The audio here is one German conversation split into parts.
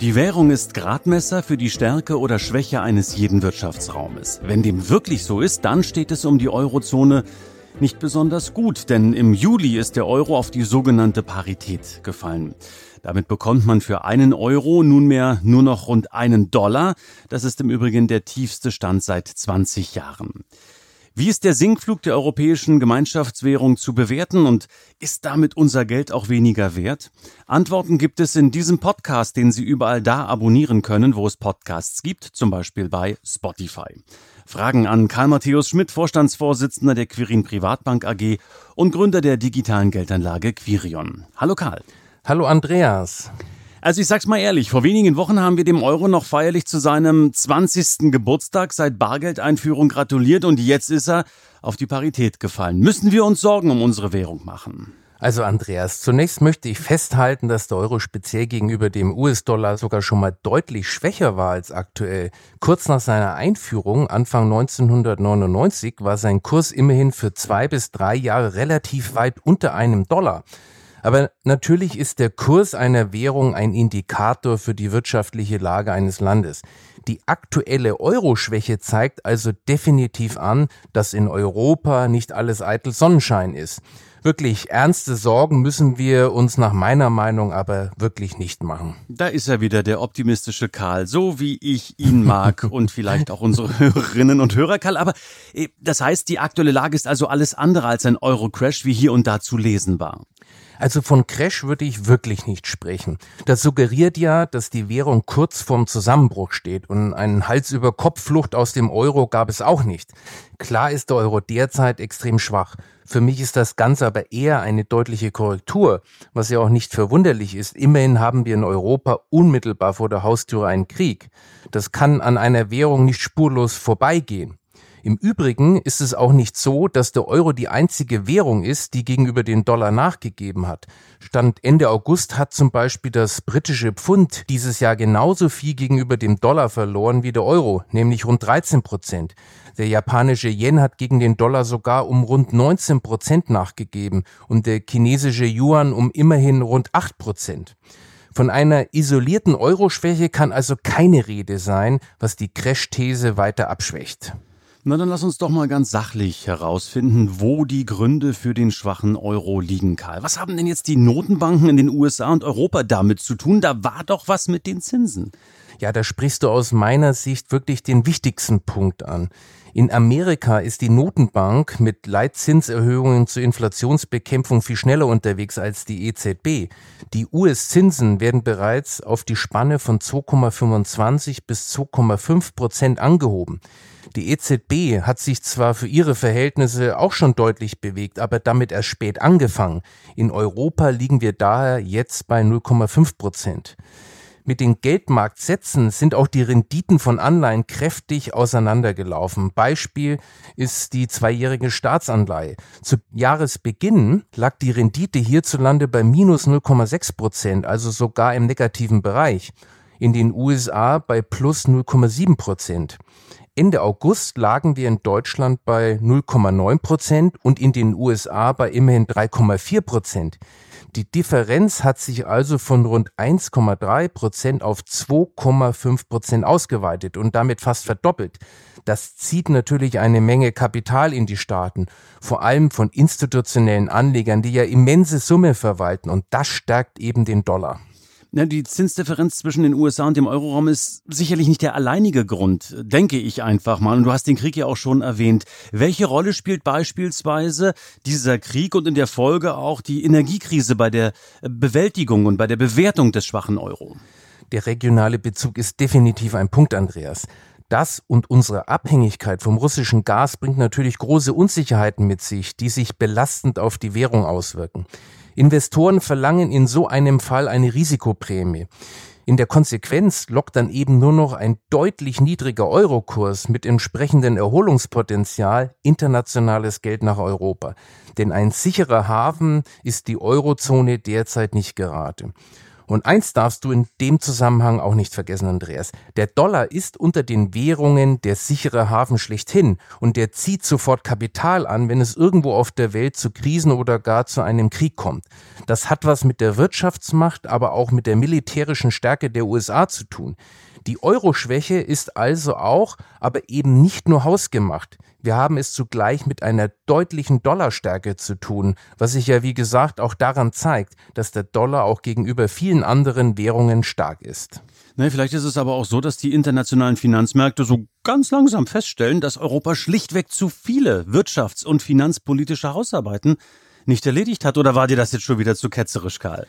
Die Währung ist Gradmesser für die Stärke oder Schwäche eines jeden Wirtschaftsraumes. Wenn dem wirklich so ist, dann steht es um die Eurozone nicht besonders gut, denn im Juli ist der Euro auf die sogenannte Parität gefallen. Damit bekommt man für einen Euro nunmehr nur noch rund einen Dollar. Das ist im Übrigen der tiefste Stand seit 20 Jahren. Wie ist der Sinkflug der europäischen Gemeinschaftswährung zu bewerten und ist damit unser Geld auch weniger wert? Antworten gibt es in diesem Podcast, den Sie überall da abonnieren können, wo es Podcasts gibt, zum Beispiel bei Spotify. Fragen an Karl Matthäus Schmidt, Vorstandsvorsitzender der Quirin Privatbank AG und Gründer der digitalen Geldanlage Quirion. Hallo Karl. Hallo Andreas. Also ich sag's mal ehrlich, vor wenigen Wochen haben wir dem Euro noch feierlich zu seinem 20. Geburtstag seit Bargeldeinführung gratuliert und jetzt ist er auf die Parität gefallen. Müssen wir uns Sorgen um unsere Währung machen? Also Andreas, zunächst möchte ich festhalten, dass der Euro speziell gegenüber dem US-Dollar sogar schon mal deutlich schwächer war als aktuell. Kurz nach seiner Einführung, Anfang 1999, war sein Kurs immerhin für zwei bis drei Jahre relativ weit unter einem Dollar. Aber natürlich ist der Kurs einer Währung ein Indikator für die wirtschaftliche Lage eines Landes. Die aktuelle Euro-Schwäche zeigt also definitiv an, dass in Europa nicht alles eitel Sonnenschein ist. Wirklich ernste Sorgen müssen wir uns nach meiner Meinung aber wirklich nicht machen. Da ist er wieder, der optimistische Karl, so wie ich ihn mag und vielleicht auch unsere Hörerinnen und Hörer, Karl. Aber äh, das heißt, die aktuelle Lage ist also alles andere als ein Euro-Crash, wie hier und da zu lesen war. Also von Crash würde ich wirklich nicht sprechen. Das suggeriert ja, dass die Währung kurz vorm Zusammenbruch steht und einen Hals über Kopf Flucht aus dem Euro gab es auch nicht. Klar ist der Euro derzeit extrem schwach. Für mich ist das Ganze aber eher eine deutliche Korrektur, was ja auch nicht verwunderlich ist. Immerhin haben wir in Europa unmittelbar vor der Haustüre einen Krieg. Das kann an einer Währung nicht spurlos vorbeigehen. Im Übrigen ist es auch nicht so, dass der Euro die einzige Währung ist, die gegenüber den Dollar nachgegeben hat. Stand Ende August hat zum Beispiel das britische Pfund dieses Jahr genauso viel gegenüber dem Dollar verloren wie der Euro, nämlich rund 13 Prozent. Der japanische Yen hat gegen den Dollar sogar um rund 19 Prozent nachgegeben und der chinesische Yuan um immerhin rund 8 Prozent. Von einer isolierten Euroschwäche kann also keine Rede sein, was die Crash-These weiter abschwächt. Na, dann lass uns doch mal ganz sachlich herausfinden, wo die Gründe für den schwachen Euro liegen, Karl. Was haben denn jetzt die Notenbanken in den USA und Europa damit zu tun? Da war doch was mit den Zinsen. Ja, da sprichst du aus meiner Sicht wirklich den wichtigsten Punkt an. In Amerika ist die Notenbank mit Leitzinserhöhungen zur Inflationsbekämpfung viel schneller unterwegs als die EZB. Die US-Zinsen werden bereits auf die Spanne von 2,25 bis 2,5 Prozent angehoben. Die EZB hat sich zwar für ihre Verhältnisse auch schon deutlich bewegt, aber damit erst spät angefangen. In Europa liegen wir daher jetzt bei 0,5 Prozent. Mit den Geldmarktsätzen sind auch die Renditen von Anleihen kräftig auseinandergelaufen. Beispiel ist die zweijährige Staatsanleihe. Zu Jahresbeginn lag die Rendite hierzulande bei minus 0,6 Prozent, also sogar im negativen Bereich. In den USA bei plus 0,7 Prozent. Ende August lagen wir in Deutschland bei 0,9 Prozent und in den USA bei immerhin 3,4 Prozent. Die Differenz hat sich also von rund 1,3 Prozent auf 2,5 Prozent ausgeweitet und damit fast verdoppelt. Das zieht natürlich eine Menge Kapital in die Staaten, vor allem von institutionellen Anlegern, die ja immense Summe verwalten und das stärkt eben den Dollar. Na, die Zinsdifferenz zwischen den USA und dem Euroraum ist sicherlich nicht der alleinige Grund, denke ich einfach mal. Und du hast den Krieg ja auch schon erwähnt. Welche Rolle spielt beispielsweise dieser Krieg und in der Folge auch die Energiekrise bei der Bewältigung und bei der Bewertung des schwachen Euro? Der regionale Bezug ist definitiv ein Punkt, Andreas. Das und unsere Abhängigkeit vom russischen Gas bringt natürlich große Unsicherheiten mit sich, die sich belastend auf die Währung auswirken. Investoren verlangen in so einem Fall eine Risikoprämie. In der Konsequenz lockt dann eben nur noch ein deutlich niedriger Eurokurs mit entsprechendem Erholungspotenzial internationales Geld nach Europa. Denn ein sicherer Hafen ist die Eurozone derzeit nicht gerade. Und eins darfst du in dem Zusammenhang auch nicht vergessen, Andreas. Der Dollar ist unter den Währungen der sichere Hafen schlechthin und der zieht sofort Kapital an, wenn es irgendwo auf der Welt zu Krisen oder gar zu einem Krieg kommt. Das hat was mit der Wirtschaftsmacht, aber auch mit der militärischen Stärke der USA zu tun. Die Euro-Schwäche ist also auch, aber eben nicht nur hausgemacht. Wir haben es zugleich mit einer deutlichen Dollarstärke zu tun, was sich ja wie gesagt auch daran zeigt, dass der Dollar auch gegenüber vielen anderen Währungen stark ist. Na, vielleicht ist es aber auch so, dass die internationalen Finanzmärkte so ganz langsam feststellen, dass Europa schlichtweg zu viele wirtschafts- und finanzpolitische Hausarbeiten nicht erledigt hat. Oder war dir das jetzt schon wieder zu ketzerisch, Karl?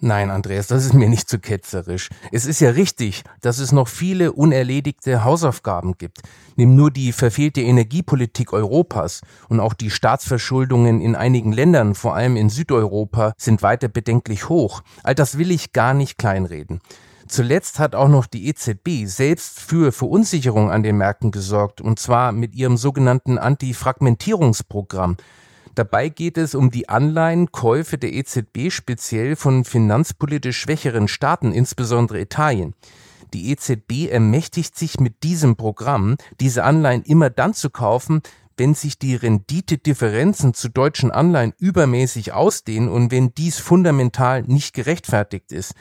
Nein, Andreas, das ist mir nicht zu ketzerisch. Es ist ja richtig, dass es noch viele unerledigte Hausaufgaben gibt. Nimm nur die verfehlte Energiepolitik Europas und auch die Staatsverschuldungen in einigen Ländern, vor allem in Südeuropa, sind weiter bedenklich hoch. All das will ich gar nicht kleinreden. Zuletzt hat auch noch die EZB selbst für Verunsicherung an den Märkten gesorgt, und zwar mit ihrem sogenannten Antifragmentierungsprogramm. Dabei geht es um die Anleihenkäufe der EZB speziell von finanzpolitisch schwächeren Staaten, insbesondere Italien. Die EZB ermächtigt sich mit diesem Programm, diese Anleihen immer dann zu kaufen, wenn sich die Renditedifferenzen zu deutschen Anleihen übermäßig ausdehnen und wenn dies fundamental nicht gerechtfertigt ist.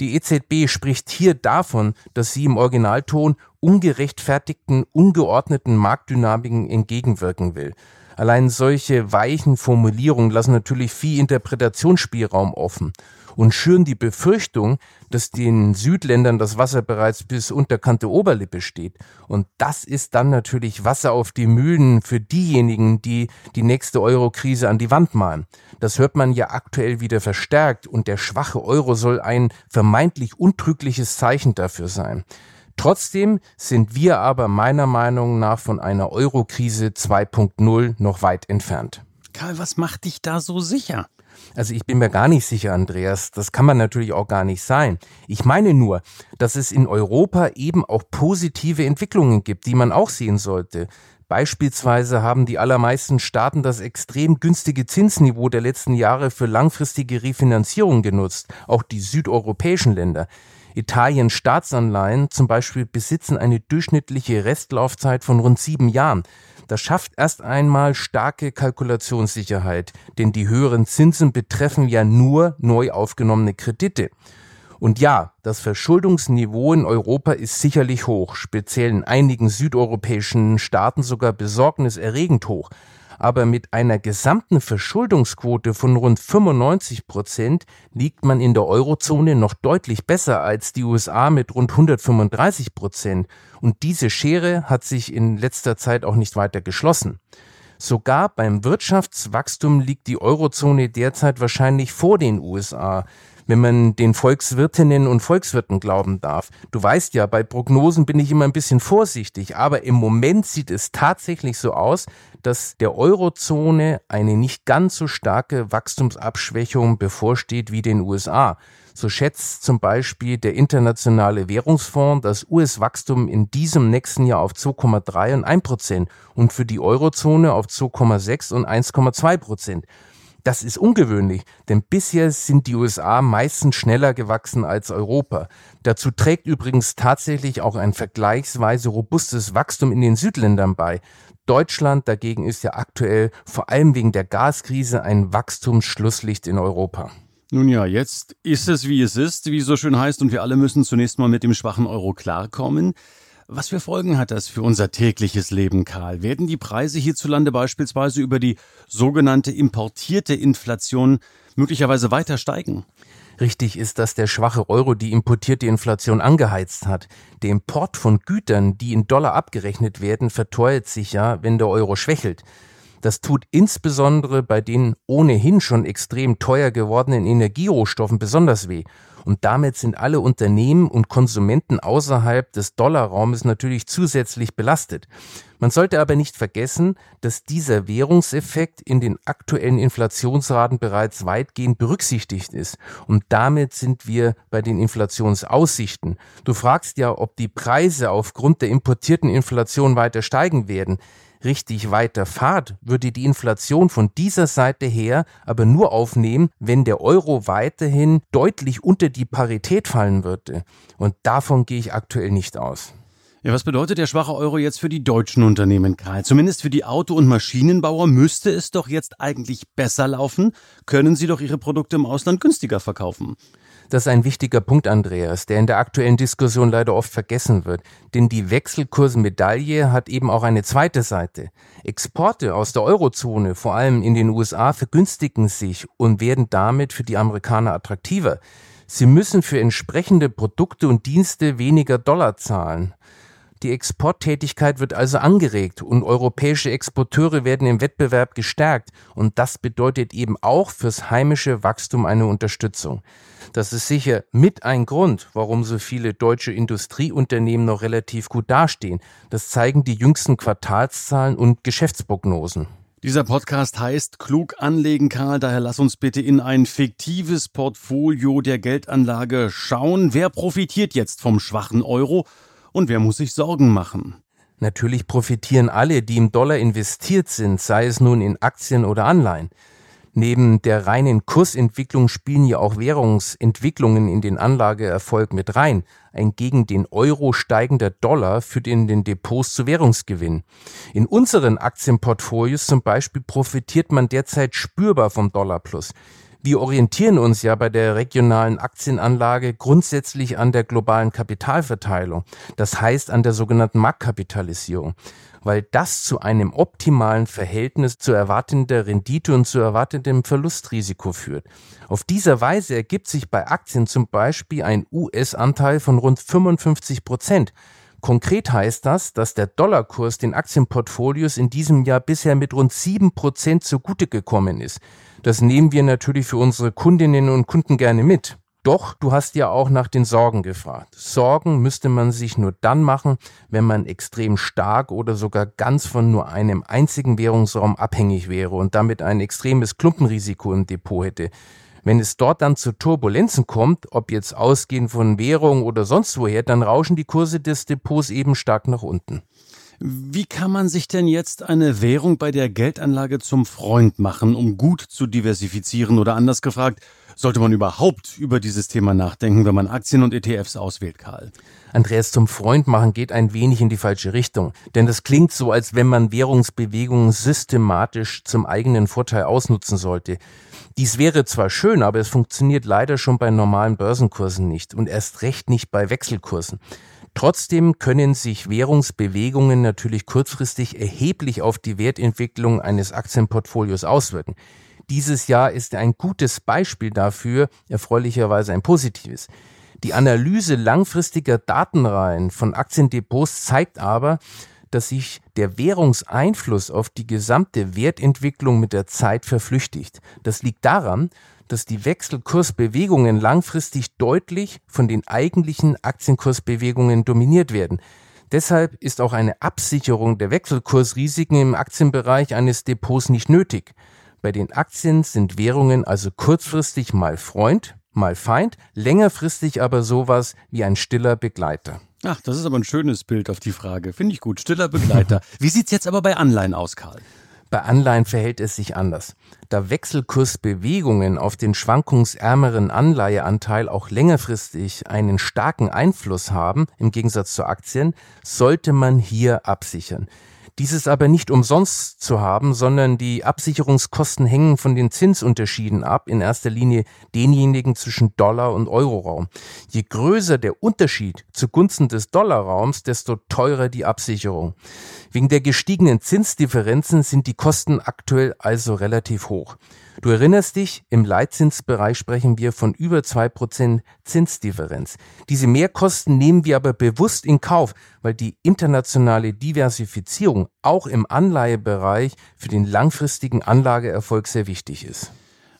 Die EZB spricht hier davon, dass sie im Originalton ungerechtfertigten, ungeordneten Marktdynamiken entgegenwirken will. Allein solche weichen Formulierungen lassen natürlich viel Interpretationsspielraum offen und schüren die Befürchtung, dass den Südländern das Wasser bereits bis unterkante Oberlippe steht. Und das ist dann natürlich Wasser auf die Mühlen für diejenigen, die die nächste Euro-Krise an die Wand malen. Das hört man ja aktuell wieder verstärkt und der schwache Euro soll ein vermeintlich untrügliches Zeichen dafür sein. Trotzdem sind wir aber meiner Meinung nach von einer Eurokrise 2.0 noch weit entfernt. Karl, was macht dich da so sicher? Also ich bin mir gar nicht sicher, Andreas. Das kann man natürlich auch gar nicht sein. Ich meine nur, dass es in Europa eben auch positive Entwicklungen gibt, die man auch sehen sollte. Beispielsweise haben die allermeisten Staaten das extrem günstige Zinsniveau der letzten Jahre für langfristige Refinanzierung genutzt, auch die südeuropäischen Länder. Italiens Staatsanleihen zum Beispiel besitzen eine durchschnittliche Restlaufzeit von rund sieben Jahren. Das schafft erst einmal starke Kalkulationssicherheit, denn die höheren Zinsen betreffen ja nur neu aufgenommene Kredite. Und ja, das Verschuldungsniveau in Europa ist sicherlich hoch, speziell in einigen südeuropäischen Staaten sogar besorgniserregend hoch aber mit einer gesamten Verschuldungsquote von rund 95 Prozent liegt man in der Eurozone noch deutlich besser als die USA mit rund 135 Prozent. Und diese Schere hat sich in letzter Zeit auch nicht weiter geschlossen. Sogar beim Wirtschaftswachstum liegt die Eurozone derzeit wahrscheinlich vor den USA wenn man den Volkswirtinnen und Volkswirten glauben darf. Du weißt ja, bei Prognosen bin ich immer ein bisschen vorsichtig, aber im Moment sieht es tatsächlich so aus, dass der Eurozone eine nicht ganz so starke Wachstumsabschwächung bevorsteht wie den USA. So schätzt zum Beispiel der Internationale Währungsfonds das US-Wachstum in diesem nächsten Jahr auf 2,3 und 1 Prozent und für die Eurozone auf 2,6 und 1,2 Prozent. Das ist ungewöhnlich, denn bisher sind die USA meistens schneller gewachsen als Europa. Dazu trägt übrigens tatsächlich auch ein vergleichsweise robustes Wachstum in den Südländern bei. Deutschland dagegen ist ja aktuell vor allem wegen der Gaskrise ein Wachstumsschlusslicht in Europa. Nun ja, jetzt ist es wie es ist, wie es so schön heißt, und wir alle müssen zunächst mal mit dem schwachen Euro klarkommen. Was für Folgen hat das für unser tägliches Leben, Karl? Werden die Preise hierzulande beispielsweise über die sogenannte importierte Inflation möglicherweise weiter steigen? Richtig ist, dass der schwache Euro die importierte Inflation angeheizt hat. Der Import von Gütern, die in Dollar abgerechnet werden, verteuert sich ja, wenn der Euro schwächelt. Das tut insbesondere bei den ohnehin schon extrem teuer gewordenen Energierohstoffen besonders weh. Und damit sind alle Unternehmen und Konsumenten außerhalb des Dollarraumes natürlich zusätzlich belastet. Man sollte aber nicht vergessen, dass dieser Währungseffekt in den aktuellen Inflationsraten bereits weitgehend berücksichtigt ist. Und damit sind wir bei den Inflationsaussichten. Du fragst ja, ob die Preise aufgrund der importierten Inflation weiter steigen werden richtig weiter fahrt, würde die Inflation von dieser Seite her aber nur aufnehmen, wenn der Euro weiterhin deutlich unter die Parität fallen würde. Und davon gehe ich aktuell nicht aus. Ja, was bedeutet der schwache Euro jetzt für die deutschen Unternehmen, Karl? Zumindest für die Auto- und Maschinenbauer müsste es doch jetzt eigentlich besser laufen. Können sie doch ihre Produkte im Ausland günstiger verkaufen. Das ist ein wichtiger Punkt, Andreas, der in der aktuellen Diskussion leider oft vergessen wird. Denn die Wechselkursmedaille hat eben auch eine zweite Seite. Exporte aus der Eurozone, vor allem in den USA, vergünstigen sich und werden damit für die Amerikaner attraktiver. Sie müssen für entsprechende Produkte und Dienste weniger Dollar zahlen. Die Exporttätigkeit wird also angeregt und europäische Exporteure werden im Wettbewerb gestärkt und das bedeutet eben auch fürs heimische Wachstum eine Unterstützung. Das ist sicher mit ein Grund, warum so viele deutsche Industrieunternehmen noch relativ gut dastehen. Das zeigen die jüngsten Quartalszahlen und Geschäftsprognosen. Dieser Podcast heißt Klug anlegen, Karl. Daher lass uns bitte in ein fiktives Portfolio der Geldanlage schauen. Wer profitiert jetzt vom schwachen Euro und wer muss sich Sorgen machen? Natürlich profitieren alle, die im Dollar investiert sind, sei es nun in Aktien oder Anleihen. Neben der reinen Kursentwicklung spielen ja auch Währungsentwicklungen in den Anlageerfolg mit rein. Ein gegen den Euro steigender Dollar führt in den Depots zu Währungsgewinn. In unseren Aktienportfolios zum Beispiel profitiert man derzeit spürbar vom Dollarplus. Wir orientieren uns ja bei der regionalen Aktienanlage grundsätzlich an der globalen Kapitalverteilung, das heißt an der sogenannten Marktkapitalisierung, weil das zu einem optimalen Verhältnis zu erwartender Rendite und zu erwartetem Verlustrisiko führt. Auf dieser Weise ergibt sich bei Aktien zum Beispiel ein US-Anteil von rund 55 Prozent. Konkret heißt das, dass der Dollarkurs den Aktienportfolios in diesem Jahr bisher mit rund sieben Prozent zugute gekommen ist. Das nehmen wir natürlich für unsere Kundinnen und Kunden gerne mit. Doch, du hast ja auch nach den Sorgen gefragt. Sorgen müsste man sich nur dann machen, wenn man extrem stark oder sogar ganz von nur einem einzigen Währungsraum abhängig wäre und damit ein extremes Klumpenrisiko im Depot hätte. Wenn es dort dann zu Turbulenzen kommt, ob jetzt ausgehend von Währung oder sonst woher, dann rauschen die Kurse des Depots eben stark nach unten. Wie kann man sich denn jetzt eine Währung bei der Geldanlage zum Freund machen, um gut zu diversifizieren? Oder anders gefragt, sollte man überhaupt über dieses Thema nachdenken, wenn man Aktien und ETFs auswählt, Karl? Andreas zum Freund machen geht ein wenig in die falsche Richtung. Denn das klingt so, als wenn man Währungsbewegungen systematisch zum eigenen Vorteil ausnutzen sollte. Dies wäre zwar schön, aber es funktioniert leider schon bei normalen Börsenkursen nicht und erst recht nicht bei Wechselkursen. Trotzdem können sich Währungsbewegungen natürlich kurzfristig erheblich auf die Wertentwicklung eines Aktienportfolios auswirken. Dieses Jahr ist ein gutes Beispiel dafür, erfreulicherweise ein positives. Die Analyse langfristiger Datenreihen von Aktiendepots zeigt aber, dass sich der Währungseinfluss auf die gesamte Wertentwicklung mit der Zeit verflüchtigt. Das liegt daran, dass die Wechselkursbewegungen langfristig deutlich von den eigentlichen Aktienkursbewegungen dominiert werden. Deshalb ist auch eine Absicherung der Wechselkursrisiken im Aktienbereich eines Depots nicht nötig. Bei den Aktien sind Währungen also kurzfristig mal Freund, mal Feind, längerfristig aber sowas wie ein stiller Begleiter. Ach, das ist aber ein schönes Bild auf die Frage. Finde ich gut. Stiller Begleiter. Wie sieht's jetzt aber bei Anleihen aus, Karl? Bei Anleihen verhält es sich anders. Da Wechselkursbewegungen auf den schwankungsärmeren Anleiheanteil auch längerfristig einen starken Einfluss haben, im Gegensatz zu Aktien, sollte man hier absichern. Dieses aber nicht umsonst zu haben, sondern die Absicherungskosten hängen von den Zinsunterschieden ab, in erster Linie denjenigen zwischen Dollar- und Euroraum. Je größer der Unterschied zugunsten des Dollarraums, desto teurer die Absicherung. Wegen der gestiegenen Zinsdifferenzen sind die Kosten aktuell also relativ hoch. Du erinnerst dich, im Leitzinsbereich sprechen wir von über zwei Prozent Zinsdifferenz. Diese Mehrkosten nehmen wir aber bewusst in Kauf, weil die internationale Diversifizierung auch im Anleihebereich für den langfristigen Anlageerfolg sehr wichtig ist.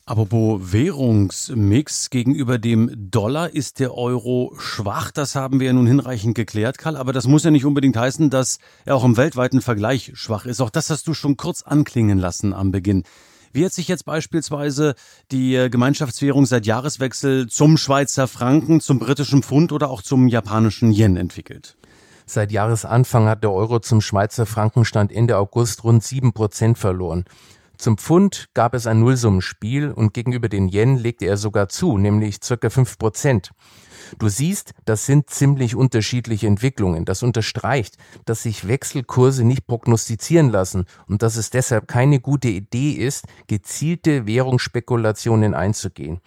Apropos Währungsmix gegenüber dem Dollar ist der Euro schwach. Das haben wir ja nun hinreichend geklärt, Karl. Aber das muss ja nicht unbedingt heißen, dass er auch im weltweiten Vergleich schwach ist. Auch das hast du schon kurz anklingen lassen am Beginn. Wie hat sich jetzt beispielsweise die Gemeinschaftswährung seit Jahreswechsel zum Schweizer Franken, zum britischen Pfund oder auch zum japanischen Yen entwickelt? Seit Jahresanfang hat der Euro zum Schweizer Frankenstand Ende August rund sieben Prozent verloren. Zum Pfund gab es ein Nullsummenspiel und gegenüber den Yen legte er sogar zu, nämlich circa fünf Prozent. Du siehst, das sind ziemlich unterschiedliche Entwicklungen. Das unterstreicht, dass sich Wechselkurse nicht prognostizieren lassen und dass es deshalb keine gute Idee ist, gezielte Währungsspekulationen einzugehen.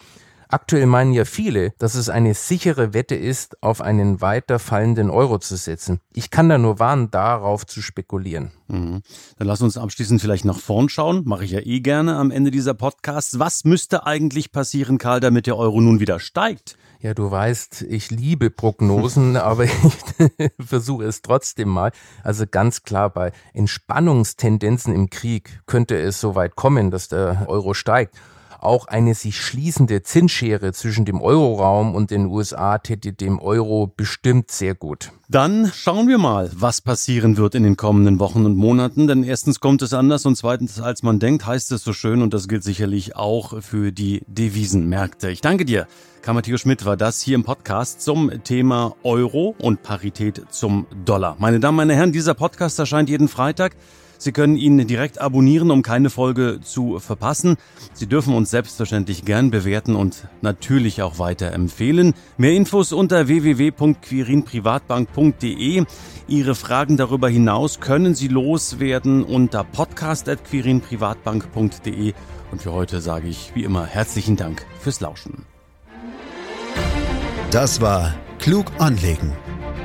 Aktuell meinen ja viele, dass es eine sichere Wette ist, auf einen weiter fallenden Euro zu setzen. Ich kann da nur warnen, darauf zu spekulieren. Mhm. Dann lass uns abschließend vielleicht nach vorn schauen. Mache ich ja eh gerne am Ende dieser Podcasts. Was müsste eigentlich passieren, Karl, damit der Euro nun wieder steigt? Ja, du weißt, ich liebe Prognosen, aber ich versuche es trotzdem mal. Also ganz klar, bei Entspannungstendenzen im Krieg könnte es so weit kommen, dass der Euro steigt. Auch eine sich schließende Zinsschere zwischen dem Euroraum und den USA täte dem Euro bestimmt sehr gut. Dann schauen wir mal, was passieren wird in den kommenden Wochen und Monaten. Denn erstens kommt es anders und zweitens, als man denkt, heißt es so schön und das gilt sicherlich auch für die Devisenmärkte. Ich danke dir. Karl Schmidt war das hier im Podcast zum Thema Euro und Parität zum Dollar. Meine Damen, meine Herren, dieser Podcast erscheint jeden Freitag. Sie können ihn direkt abonnieren, um keine Folge zu verpassen. Sie dürfen uns selbstverständlich gern bewerten und natürlich auch weiterempfehlen. Mehr Infos unter www.quirinprivatbank.de. Ihre Fragen darüber hinaus können Sie loswerden unter podcast.quirinprivatbank.de. Und für heute sage ich wie immer herzlichen Dank fürs Lauschen. Das war Klug anlegen